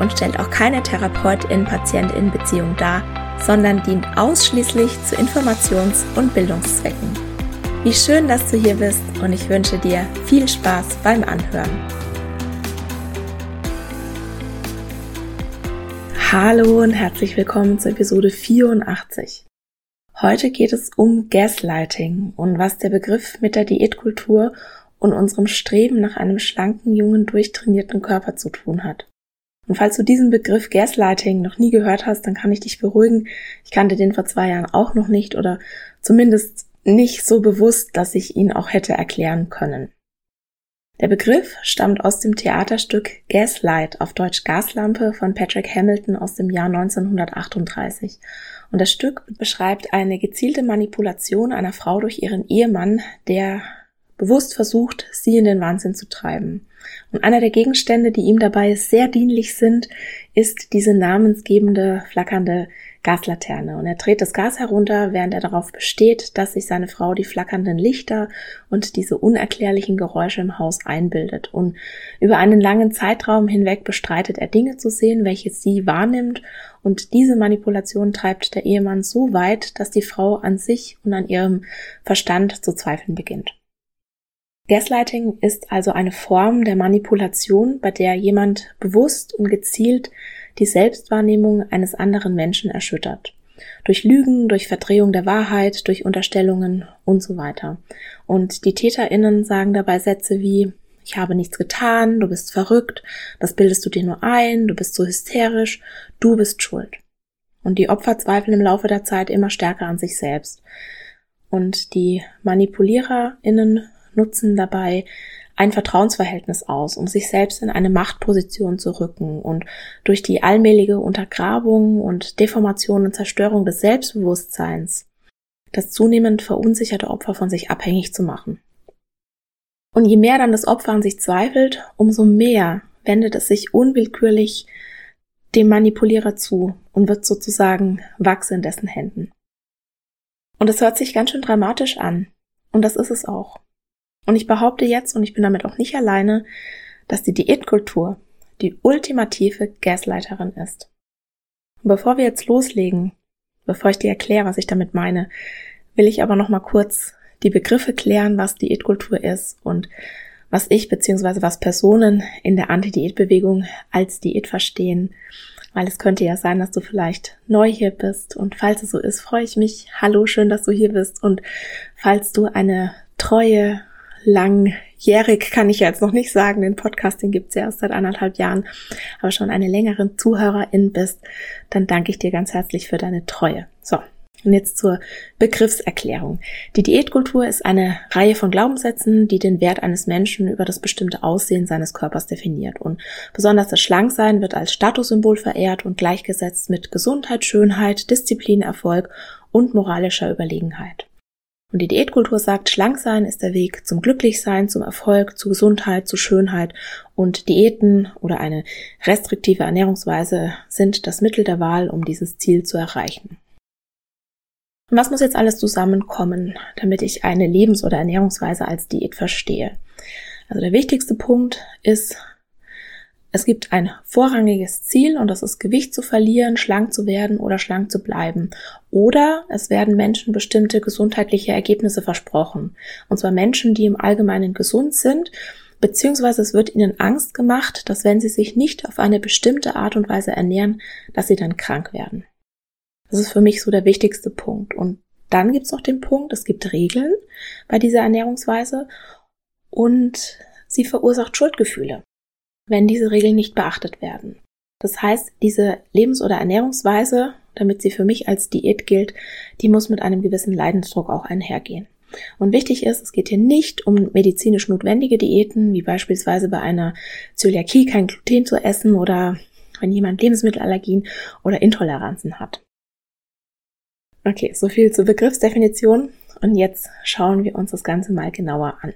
und stellt auch keine Therapeutin-Patientin-Beziehung dar, sondern dient ausschließlich zu Informations- und Bildungszwecken. Wie schön, dass du hier bist und ich wünsche dir viel Spaß beim Anhören. Hallo und herzlich willkommen zur Episode 84. Heute geht es um Gaslighting und was der Begriff mit der Diätkultur und unserem Streben nach einem schlanken, jungen, durchtrainierten Körper zu tun hat. Und falls du diesen Begriff Gaslighting noch nie gehört hast, dann kann ich dich beruhigen. Ich kannte den vor zwei Jahren auch noch nicht oder zumindest nicht so bewusst, dass ich ihn auch hätte erklären können. Der Begriff stammt aus dem Theaterstück Gaslight, auf Deutsch Gaslampe von Patrick Hamilton aus dem Jahr 1938. Und das Stück beschreibt eine gezielte Manipulation einer Frau durch ihren Ehemann, der bewusst versucht, sie in den Wahnsinn zu treiben. Und einer der Gegenstände, die ihm dabei sehr dienlich sind, ist diese namensgebende, flackernde Gaslaterne. Und er dreht das Gas herunter, während er darauf besteht, dass sich seine Frau die flackernden Lichter und diese unerklärlichen Geräusche im Haus einbildet. Und über einen langen Zeitraum hinweg bestreitet er Dinge zu sehen, welche sie wahrnimmt. Und diese Manipulation treibt der Ehemann so weit, dass die Frau an sich und an ihrem Verstand zu zweifeln beginnt. Gaslighting ist also eine Form der Manipulation, bei der jemand bewusst und gezielt die Selbstwahrnehmung eines anderen Menschen erschüttert. Durch Lügen, durch Verdrehung der Wahrheit, durch Unterstellungen und so weiter. Und die TäterInnen sagen dabei Sätze wie, ich habe nichts getan, du bist verrückt, das bildest du dir nur ein, du bist so hysterisch, du bist schuld. Und die Opfer zweifeln im Laufe der Zeit immer stärker an sich selbst. Und die ManipuliererInnen nutzen dabei ein Vertrauensverhältnis aus, um sich selbst in eine Machtposition zu rücken und durch die allmähliche Untergrabung und Deformation und Zerstörung des Selbstbewusstseins das zunehmend verunsicherte Opfer von sich abhängig zu machen. Und je mehr dann das Opfer an sich zweifelt, umso mehr wendet es sich unwillkürlich dem Manipulierer zu und wird sozusagen Wachs in dessen Händen. Und es hört sich ganz schön dramatisch an. Und das ist es auch. Und ich behaupte jetzt, und ich bin damit auch nicht alleine, dass die Diätkultur die ultimative Gasleiterin ist. Und bevor wir jetzt loslegen, bevor ich dir erkläre, was ich damit meine, will ich aber noch mal kurz die Begriffe klären, was Diätkultur ist und was ich bzw. was Personen in der Anti-Diät-Bewegung als Diät verstehen. Weil es könnte ja sein, dass du vielleicht neu hier bist. Und falls es so ist, freue ich mich. Hallo, schön, dass du hier bist. Und falls du eine treue langjährig kann ich jetzt noch nicht sagen, den Podcast, den gibt's ja erst seit anderthalb Jahren, aber schon eine längere Zuhörerin bist, dann danke ich dir ganz herzlich für deine Treue. So. Und jetzt zur Begriffserklärung. Die Diätkultur ist eine Reihe von Glaubenssätzen, die den Wert eines Menschen über das bestimmte Aussehen seines Körpers definiert. Und besonders das Schlanksein wird als Statussymbol verehrt und gleichgesetzt mit Gesundheit, Schönheit, Disziplin, Erfolg und moralischer Überlegenheit. Und die Diätkultur sagt, schlank sein ist der Weg zum Glücklichsein, zum Erfolg, zu Gesundheit, zu Schönheit. Und Diäten oder eine restriktive Ernährungsweise sind das Mittel der Wahl, um dieses Ziel zu erreichen. Und was muss jetzt alles zusammenkommen, damit ich eine Lebens- oder Ernährungsweise als Diät verstehe? Also der wichtigste Punkt ist, es gibt ein vorrangiges Ziel und das ist Gewicht zu verlieren, schlank zu werden oder schlank zu bleiben. Oder es werden Menschen bestimmte gesundheitliche Ergebnisse versprochen. Und zwar Menschen, die im Allgemeinen gesund sind, beziehungsweise es wird ihnen Angst gemacht, dass wenn sie sich nicht auf eine bestimmte Art und Weise ernähren, dass sie dann krank werden. Das ist für mich so der wichtigste Punkt. Und dann gibt's noch den Punkt, es gibt Regeln bei dieser Ernährungsweise und sie verursacht Schuldgefühle, wenn diese Regeln nicht beachtet werden. Das heißt, diese Lebens- oder Ernährungsweise, damit sie für mich als Diät gilt, die muss mit einem gewissen Leidensdruck auch einhergehen. Und wichtig ist, es geht hier nicht um medizinisch notwendige Diäten, wie beispielsweise bei einer Zöliakie kein Gluten zu essen oder wenn jemand Lebensmittelallergien oder Intoleranzen hat. Okay, so viel zur Begriffsdefinition und jetzt schauen wir uns das Ganze mal genauer an.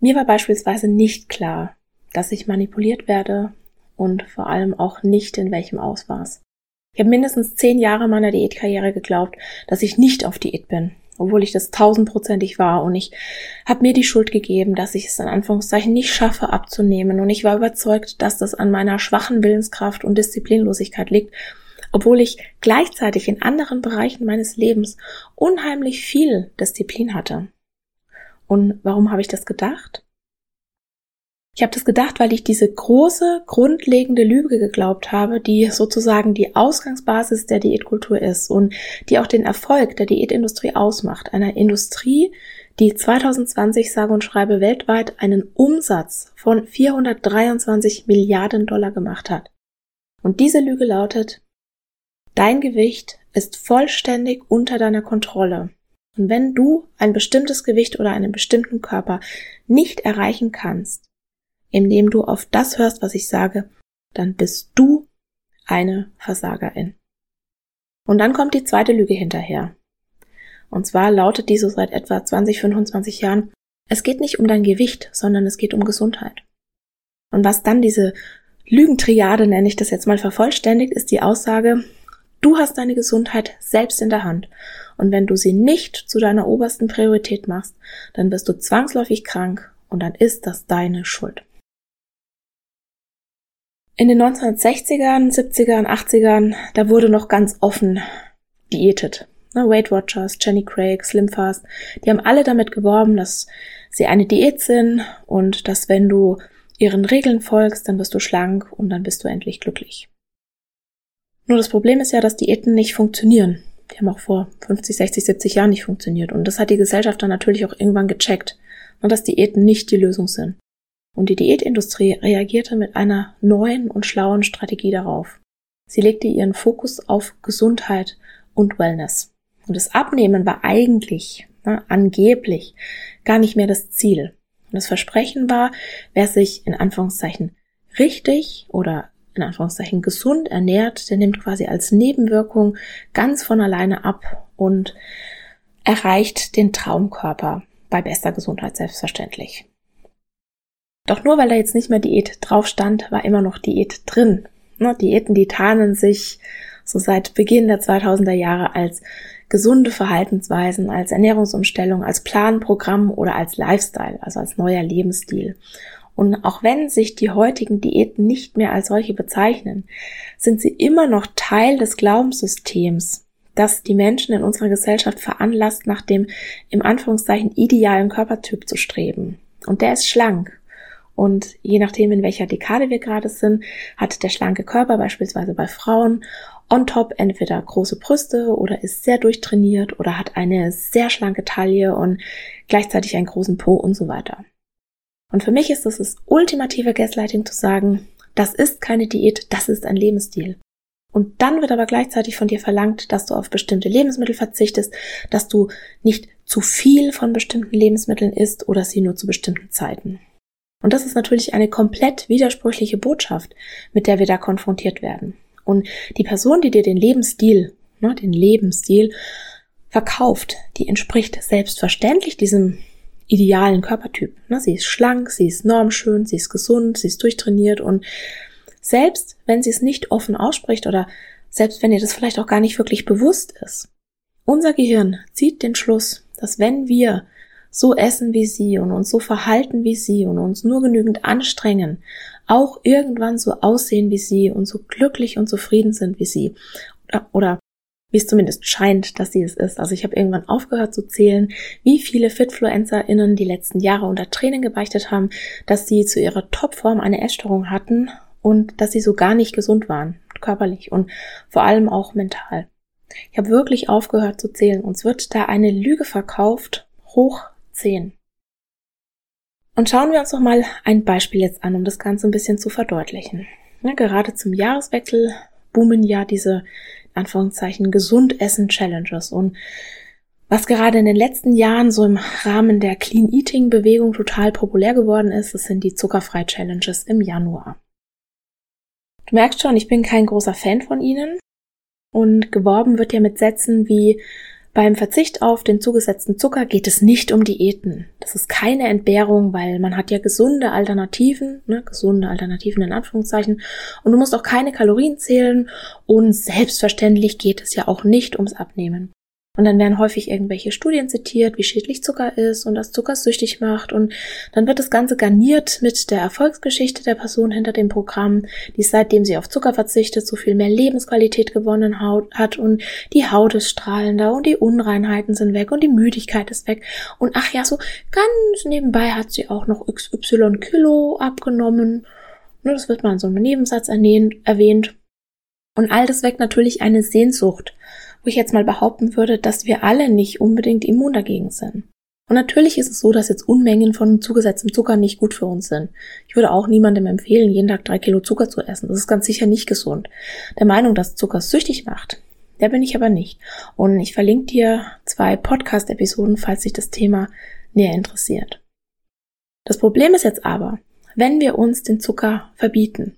Mir war beispielsweise nicht klar, dass ich manipuliert werde und vor allem auch nicht in welchem Ausmaß. Ich habe mindestens zehn Jahre meiner Diätkarriere geglaubt, dass ich nicht auf Diät bin, obwohl ich das tausendprozentig war und ich habe mir die Schuld gegeben, dass ich es in Anführungszeichen nicht schaffe abzunehmen und ich war überzeugt, dass das an meiner schwachen Willenskraft und Disziplinlosigkeit liegt, obwohl ich gleichzeitig in anderen Bereichen meines Lebens unheimlich viel Disziplin hatte. Und warum habe ich das gedacht? Ich habe das gedacht, weil ich diese große, grundlegende Lüge geglaubt habe, die sozusagen die Ausgangsbasis der Diätkultur ist und die auch den Erfolg der Diätindustrie ausmacht. Einer Industrie, die 2020 sage und schreibe weltweit einen Umsatz von 423 Milliarden Dollar gemacht hat. Und diese Lüge lautet, dein Gewicht ist vollständig unter deiner Kontrolle. Und wenn du ein bestimmtes Gewicht oder einen bestimmten Körper nicht erreichen kannst, indem du auf das hörst, was ich sage, dann bist du eine Versagerin. Und dann kommt die zweite Lüge hinterher. Und zwar lautet die so seit etwa 20, 25 Jahren, es geht nicht um dein Gewicht, sondern es geht um Gesundheit. Und was dann diese Lügentriade, nenne ich das jetzt mal, vervollständigt, ist die Aussage, du hast deine Gesundheit selbst in der Hand und wenn du sie nicht zu deiner obersten Priorität machst, dann wirst du zwangsläufig krank und dann ist das deine Schuld. In den 1960ern, 70ern, 80ern, da wurde noch ganz offen diätet. Ne, Weight Watchers, Jenny Craig, Slimfast, die haben alle damit geworben, dass sie eine Diät sind und dass wenn du ihren Regeln folgst, dann wirst du schlank und dann bist du endlich glücklich. Nur das Problem ist ja, dass Diäten nicht funktionieren. Die haben auch vor 50, 60, 70 Jahren nicht funktioniert. Und das hat die Gesellschaft dann natürlich auch irgendwann gecheckt. Und dass Diäten nicht die Lösung sind. Und die Diätindustrie reagierte mit einer neuen und schlauen Strategie darauf. Sie legte ihren Fokus auf Gesundheit und Wellness. Und das Abnehmen war eigentlich, ne, angeblich, gar nicht mehr das Ziel. Und das Versprechen war, wer sich in Anführungszeichen richtig oder in Anführungszeichen gesund ernährt, der nimmt quasi als Nebenwirkung ganz von alleine ab und erreicht den Traumkörper bei bester Gesundheit selbstverständlich. Doch nur weil da jetzt nicht mehr Diät drauf stand, war immer noch Diät drin. Ne, Diäten, die tarnen sich so seit Beginn der 2000er Jahre als gesunde Verhaltensweisen, als Ernährungsumstellung, als Planprogramm oder als Lifestyle, also als neuer Lebensstil. Und auch wenn sich die heutigen Diäten nicht mehr als solche bezeichnen, sind sie immer noch Teil des Glaubenssystems, das die Menschen in unserer Gesellschaft veranlasst, nach dem im Anführungszeichen idealen Körpertyp zu streben. Und der ist schlank. Und je nachdem, in welcher Dekade wir gerade sind, hat der schlanke Körper beispielsweise bei Frauen on top entweder große Brüste oder ist sehr durchtrainiert oder hat eine sehr schlanke Taille und gleichzeitig einen großen Po und so weiter. Und für mich ist es das ultimative Gaslighting zu sagen, das ist keine Diät, das ist ein Lebensstil. Und dann wird aber gleichzeitig von dir verlangt, dass du auf bestimmte Lebensmittel verzichtest, dass du nicht zu viel von bestimmten Lebensmitteln isst oder sie nur zu bestimmten Zeiten. Und das ist natürlich eine komplett widersprüchliche Botschaft, mit der wir da konfrontiert werden. Und die Person, die dir den Lebensstil, ne, den Lebensstil verkauft, die entspricht selbstverständlich diesem idealen Körpertyp. Ne? Sie ist schlank, sie ist normschön, sie ist gesund, sie ist durchtrainiert und selbst wenn sie es nicht offen ausspricht oder selbst wenn ihr das vielleicht auch gar nicht wirklich bewusst ist, unser Gehirn zieht den Schluss, dass wenn wir so essen wie sie und uns so verhalten wie sie und uns nur genügend anstrengen, auch irgendwann so aussehen wie sie und so glücklich und zufrieden sind wie sie. Oder, oder wie es zumindest scheint, dass sie es ist. Also ich habe irgendwann aufgehört zu zählen, wie viele FitfluencerInnen die letzten Jahre unter Tränen gebeichtet haben, dass sie zu ihrer Topform eine Essstörung hatten und dass sie so gar nicht gesund waren. körperlich und vor allem auch mental. Ich habe wirklich aufgehört zu zählen. Uns wird da eine Lüge verkauft, hoch zehn. Und schauen wir uns noch mal ein Beispiel jetzt an, um das Ganze ein bisschen zu verdeutlichen. Ja, gerade zum Jahreswechsel boomen ja diese Anführungszeichen gesund essen Challenges und was gerade in den letzten Jahren so im Rahmen der Clean Eating Bewegung total populär geworden ist, das sind die Zuckerfrei Challenges im Januar. Du merkst schon, ich bin kein großer Fan von ihnen und geworben wird ja mit Sätzen wie beim Verzicht auf den zugesetzten Zucker geht es nicht um Diäten. Das ist keine Entbehrung, weil man hat ja gesunde Alternativen, ne, gesunde Alternativen in Anführungszeichen. Und du musst auch keine Kalorien zählen. Und selbstverständlich geht es ja auch nicht ums Abnehmen. Und dann werden häufig irgendwelche Studien zitiert, wie schädlich Zucker ist und dass Zucker süchtig macht. Und dann wird das Ganze garniert mit der Erfolgsgeschichte der Person hinter dem Programm, die seitdem sie auf Zucker verzichtet, so viel mehr Lebensqualität gewonnen hat und die Haut ist strahlender und die Unreinheiten sind weg und die Müdigkeit ist weg. Und ach ja, so ganz nebenbei hat sie auch noch XY Kilo abgenommen. Das wird mal in so einem Nebensatz erwähnt. Und all das weckt natürlich eine Sehnsucht ich jetzt mal behaupten würde, dass wir alle nicht unbedingt immun dagegen sind. Und natürlich ist es so, dass jetzt Unmengen von zugesetztem Zucker nicht gut für uns sind. Ich würde auch niemandem empfehlen, jeden Tag drei Kilo Zucker zu essen. Das ist ganz sicher nicht gesund. Der Meinung, dass Zucker süchtig macht, der bin ich aber nicht. Und ich verlinke dir zwei Podcast-Episoden, falls sich das Thema näher interessiert. Das Problem ist jetzt aber, wenn wir uns den Zucker verbieten,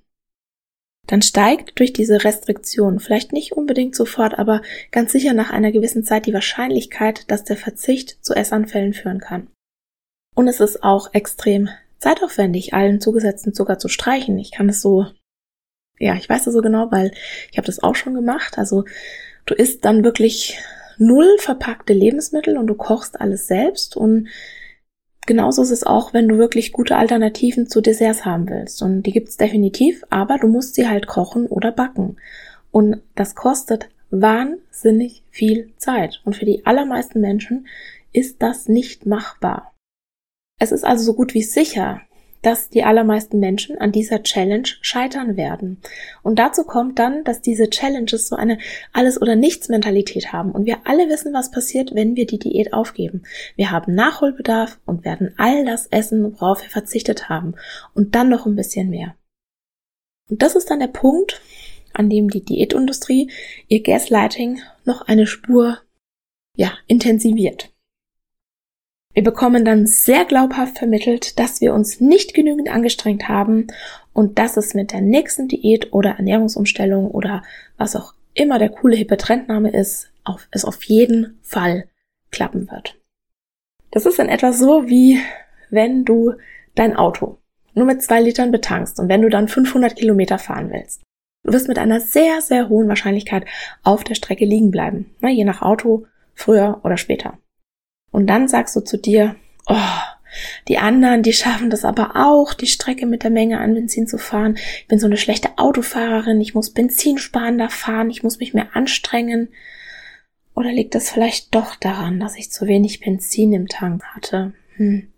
dann steigt durch diese Restriktion, vielleicht nicht unbedingt sofort, aber ganz sicher nach einer gewissen Zeit die Wahrscheinlichkeit, dass der Verzicht zu Essanfällen führen kann. Und es ist auch extrem zeitaufwendig, allen zugesetzten Zucker zu streichen. Ich kann es so, ja, ich weiß das so genau, weil ich habe das auch schon gemacht. Also du isst dann wirklich null verpackte Lebensmittel und du kochst alles selbst und genauso ist es auch, wenn du wirklich gute Alternativen zu Desserts haben willst. Und die gibt's definitiv, aber du musst sie halt kochen oder backen. Und das kostet wahnsinnig viel Zeit. Und für die allermeisten Menschen ist das nicht machbar. Es ist also so gut wie sicher, dass die allermeisten Menschen an dieser Challenge scheitern werden. Und dazu kommt dann, dass diese Challenges so eine Alles- oder Nichts-Mentalität haben. Und wir alle wissen, was passiert, wenn wir die Diät aufgeben. Wir haben Nachholbedarf und werden all das essen, worauf wir verzichtet haben. Und dann noch ein bisschen mehr. Und das ist dann der Punkt, an dem die Diätindustrie ihr Gaslighting noch eine Spur, ja, intensiviert. Wir bekommen dann sehr glaubhaft vermittelt, dass wir uns nicht genügend angestrengt haben und dass es mit der nächsten Diät oder Ernährungsumstellung oder was auch immer der coole hippe Trendname ist, auf, es auf jeden Fall klappen wird. Das ist in etwa so wie wenn du dein Auto nur mit zwei Litern betankst und wenn du dann 500 Kilometer fahren willst. Du wirst mit einer sehr, sehr hohen Wahrscheinlichkeit auf der Strecke liegen bleiben. Na, je nach Auto, früher oder später. Und dann sagst du zu dir, oh, die anderen, die schaffen das aber auch, die Strecke mit der Menge an Benzin zu fahren. Ich bin so eine schlechte Autofahrerin, ich muss benzinsparender fahren, ich muss mich mehr anstrengen. Oder liegt es vielleicht doch daran, dass ich zu wenig Benzin im Tank hatte? Hm,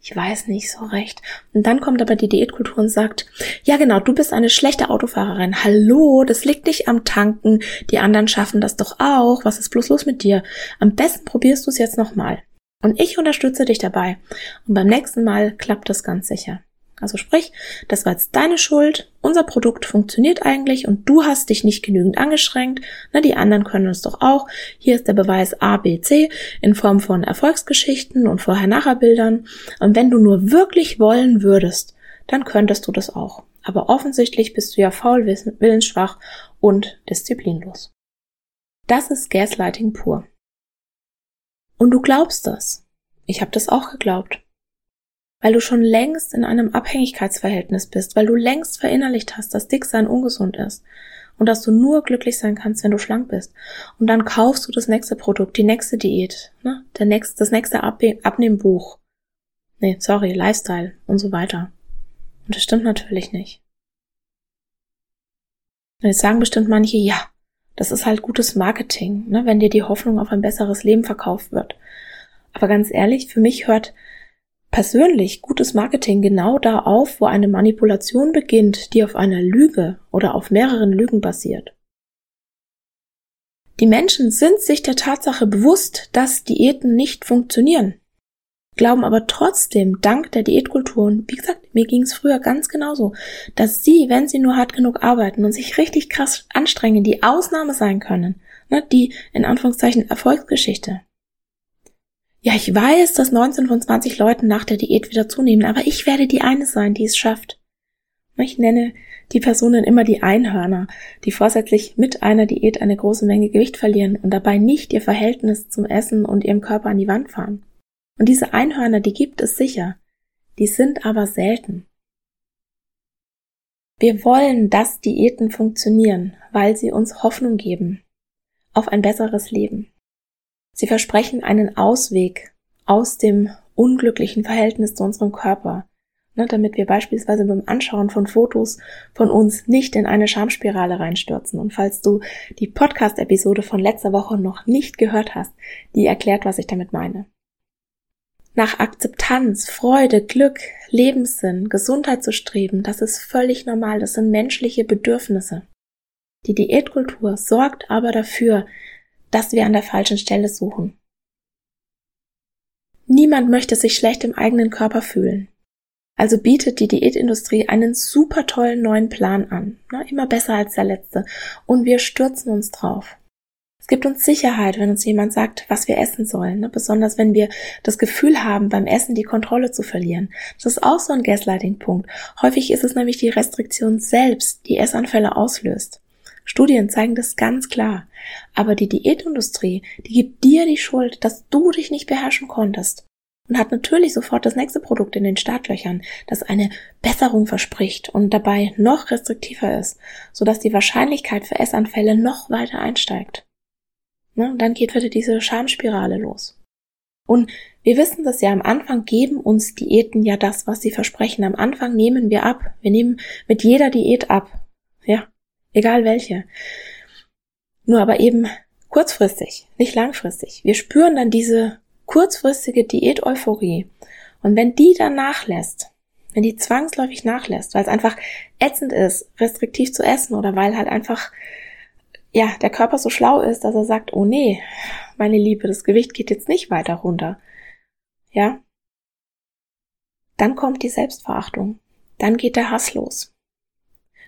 ich weiß nicht so recht. Und dann kommt aber die Diätkultur und sagt, ja genau, du bist eine schlechte Autofahrerin. Hallo, das liegt nicht am Tanken. Die anderen schaffen das doch auch. Was ist bloß los mit dir? Am besten probierst du es jetzt nochmal. Und ich unterstütze dich dabei. Und beim nächsten Mal klappt das ganz sicher. Also sprich, das war jetzt deine Schuld, unser Produkt funktioniert eigentlich und du hast dich nicht genügend angeschränkt, na, die anderen können es doch auch. Hier ist der Beweis A, B, C in Form von Erfolgsgeschichten und Vorher-Nachher-Bildern. Und wenn du nur wirklich wollen würdest, dann könntest du das auch. Aber offensichtlich bist du ja faul, willensschwach und disziplinlos. Das ist Gaslighting pur. Und du glaubst das. Ich habe das auch geglaubt weil du schon längst in einem Abhängigkeitsverhältnis bist, weil du längst verinnerlicht hast, dass Dicksein ungesund ist und dass du nur glücklich sein kannst, wenn du schlank bist. Und dann kaufst du das nächste Produkt, die nächste Diät, ne? Der nächste, das nächste Ab Abnehmbuch. Nee, sorry, Lifestyle und so weiter. Und das stimmt natürlich nicht. Und jetzt sagen bestimmt manche, ja, das ist halt gutes Marketing, ne, wenn dir die Hoffnung auf ein besseres Leben verkauft wird. Aber ganz ehrlich, für mich hört persönlich gutes Marketing genau da auf, wo eine Manipulation beginnt, die auf einer Lüge oder auf mehreren Lügen basiert. Die Menschen sind sich der Tatsache bewusst, dass Diäten nicht funktionieren, glauben aber trotzdem dank der Diätkultur, und wie gesagt, mir ging es früher ganz genauso, dass sie, wenn sie nur hart genug arbeiten und sich richtig krass anstrengen, die Ausnahme sein können, ne, die in Anführungszeichen Erfolgsgeschichte. Ja, ich weiß, dass 19 von 20 Leuten nach der Diät wieder zunehmen, aber ich werde die eine sein, die es schafft. Ich nenne die Personen immer die Einhörner, die vorsätzlich mit einer Diät eine große Menge Gewicht verlieren und dabei nicht ihr Verhältnis zum Essen und ihrem Körper an die Wand fahren. Und diese Einhörner, die gibt es sicher, die sind aber selten. Wir wollen, dass Diäten funktionieren, weil sie uns Hoffnung geben auf ein besseres Leben. Sie versprechen einen Ausweg aus dem unglücklichen Verhältnis zu unserem Körper, ne, damit wir beispielsweise beim Anschauen von Fotos von uns nicht in eine Schamspirale reinstürzen. Und falls du die Podcast-Episode von letzter Woche noch nicht gehört hast, die erklärt, was ich damit meine. Nach Akzeptanz, Freude, Glück, Lebenssinn, Gesundheit zu streben, das ist völlig normal, das sind menschliche Bedürfnisse. Die Diätkultur sorgt aber dafür, dass wir an der falschen Stelle suchen. Niemand möchte sich schlecht im eigenen Körper fühlen. Also bietet die Diätindustrie einen super tollen neuen Plan an, ne, immer besser als der letzte, und wir stürzen uns drauf. Es gibt uns Sicherheit, wenn uns jemand sagt, was wir essen sollen, ne, besonders wenn wir das Gefühl haben, beim Essen die Kontrolle zu verlieren. Das ist auch so ein Gaslighting-Punkt. Häufig ist es nämlich die Restriktion selbst, die Essanfälle auslöst. Studien zeigen das ganz klar. Aber die Diätindustrie, die gibt dir die Schuld, dass du dich nicht beherrschen konntest. Und hat natürlich sofort das nächste Produkt in den Startlöchern, das eine Besserung verspricht und dabei noch restriktiver ist, sodass die Wahrscheinlichkeit für Essanfälle noch weiter einsteigt. Ne? Und dann geht wieder diese Schamspirale los. Und wir wissen das ja, am Anfang geben uns Diäten ja das, was sie versprechen. Am Anfang nehmen wir ab. Wir nehmen mit jeder Diät ab. Ja, egal welche. Nur aber eben kurzfristig, nicht langfristig. Wir spüren dann diese kurzfristige Diät-Euphorie. Und wenn die dann nachlässt, wenn die zwangsläufig nachlässt, weil es einfach ätzend ist, restriktiv zu essen oder weil halt einfach, ja, der Körper so schlau ist, dass er sagt, oh nee, meine Liebe, das Gewicht geht jetzt nicht weiter runter. Ja? Dann kommt die Selbstverachtung. Dann geht der Hass los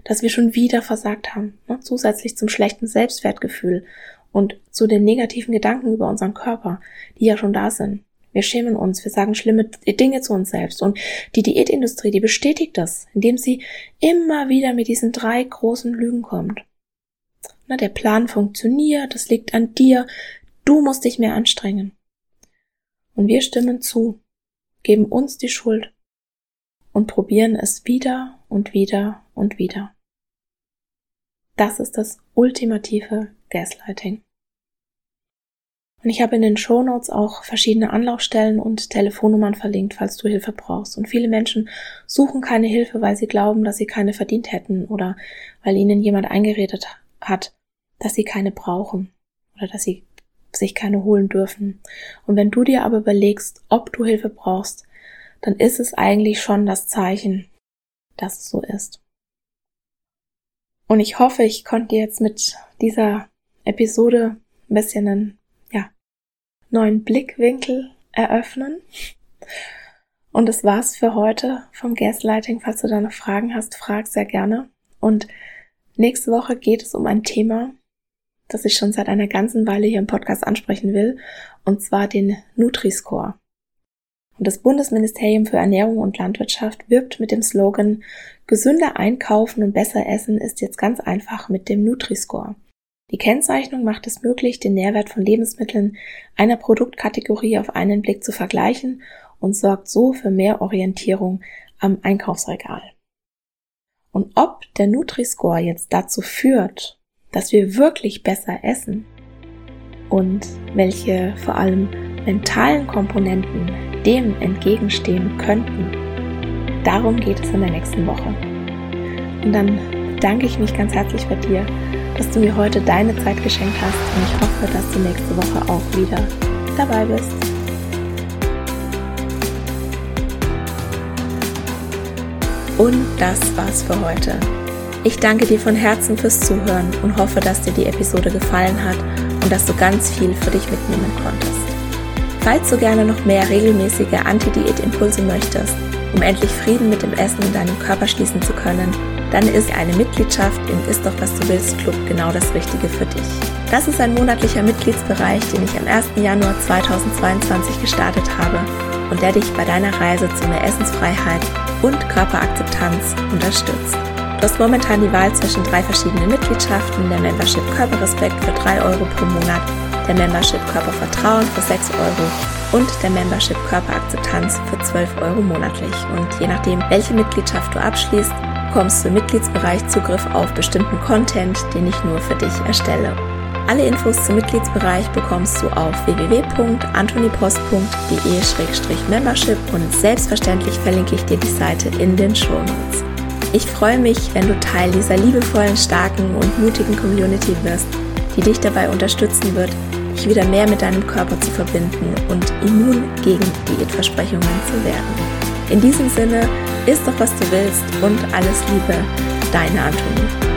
dass wir schon wieder versagt haben, ne? zusätzlich zum schlechten Selbstwertgefühl und zu den negativen Gedanken über unseren Körper, die ja schon da sind. Wir schämen uns, wir sagen schlimme Dinge zu uns selbst. Und die Diätindustrie, die bestätigt das, indem sie immer wieder mit diesen drei großen Lügen kommt. Na, der Plan funktioniert, das liegt an dir, du musst dich mehr anstrengen. Und wir stimmen zu, geben uns die Schuld und probieren es wieder und wieder und wieder. Das ist das ultimative Gaslighting. Und ich habe in den Show Notes auch verschiedene Anlaufstellen und Telefonnummern verlinkt, falls du Hilfe brauchst. Und viele Menschen suchen keine Hilfe, weil sie glauben, dass sie keine verdient hätten oder weil ihnen jemand eingeredet hat, dass sie keine brauchen oder dass sie sich keine holen dürfen. Und wenn du dir aber überlegst, ob du Hilfe brauchst, dann ist es eigentlich schon das Zeichen, dass es so ist. Und ich hoffe, ich konnte jetzt mit dieser Episode ein bisschen einen, ja, neuen Blickwinkel eröffnen. Und das war's für heute vom Gaslighting. Falls du da noch Fragen hast, frag sehr gerne. Und nächste Woche geht es um ein Thema, das ich schon seit einer ganzen Weile hier im Podcast ansprechen will, und zwar den Nutri-Score. Und das Bundesministerium für Ernährung und Landwirtschaft wirbt mit dem Slogan Gesünder einkaufen und besser essen ist jetzt ganz einfach mit dem Nutri-Score. Die Kennzeichnung macht es möglich, den Nährwert von Lebensmitteln einer Produktkategorie auf einen Blick zu vergleichen und sorgt so für mehr Orientierung am Einkaufsregal. Und ob der Nutri-Score jetzt dazu führt, dass wir wirklich besser essen und welche vor allem mentalen Komponenten dem entgegenstehen könnten. Darum geht es in der nächsten Woche. Und dann danke ich mich ganz herzlich bei dir, dass du mir heute deine Zeit geschenkt hast und ich hoffe, dass du nächste Woche auch wieder dabei bist. Und das war's für heute. Ich danke dir von Herzen fürs Zuhören und hoffe, dass dir die Episode gefallen hat und dass du ganz viel für dich mitnehmen konntest. Falls du gerne noch mehr regelmäßige Anti-Diät-Impulse möchtest, um endlich Frieden mit dem Essen in deinem Körper schließen zu können, dann ist eine Mitgliedschaft im Ist doch was du willst Club genau das Richtige für dich. Das ist ein monatlicher Mitgliedsbereich, den ich am 1. Januar 2022 gestartet habe und der dich bei deiner Reise zu mehr Essensfreiheit und Körperakzeptanz unterstützt. Du hast momentan die Wahl zwischen drei verschiedenen Mitgliedschaften, der Membership Körperrespekt für 3 Euro pro Monat, der Membership Körpervertrauen für 6 Euro und der Membership Körperakzeptanz für 12 Euro monatlich. Und je nachdem, welche Mitgliedschaft du abschließt, bekommst du im Mitgliedsbereich Zugriff auf bestimmten Content, den ich nur für dich erstelle. Alle Infos zum Mitgliedsbereich bekommst du auf www.antonipost.de-membership und selbstverständlich verlinke ich dir die Seite in den Show Notes. Ich freue mich, wenn du Teil dieser liebevollen, starken und mutigen Community wirst, die dich dabei unterstützen wird, dich wieder mehr mit deinem Körper zu verbinden und immun gegen Diätversprechungen zu werden. In diesem Sinne, isst doch was du willst und alles Liebe, deine Antonie.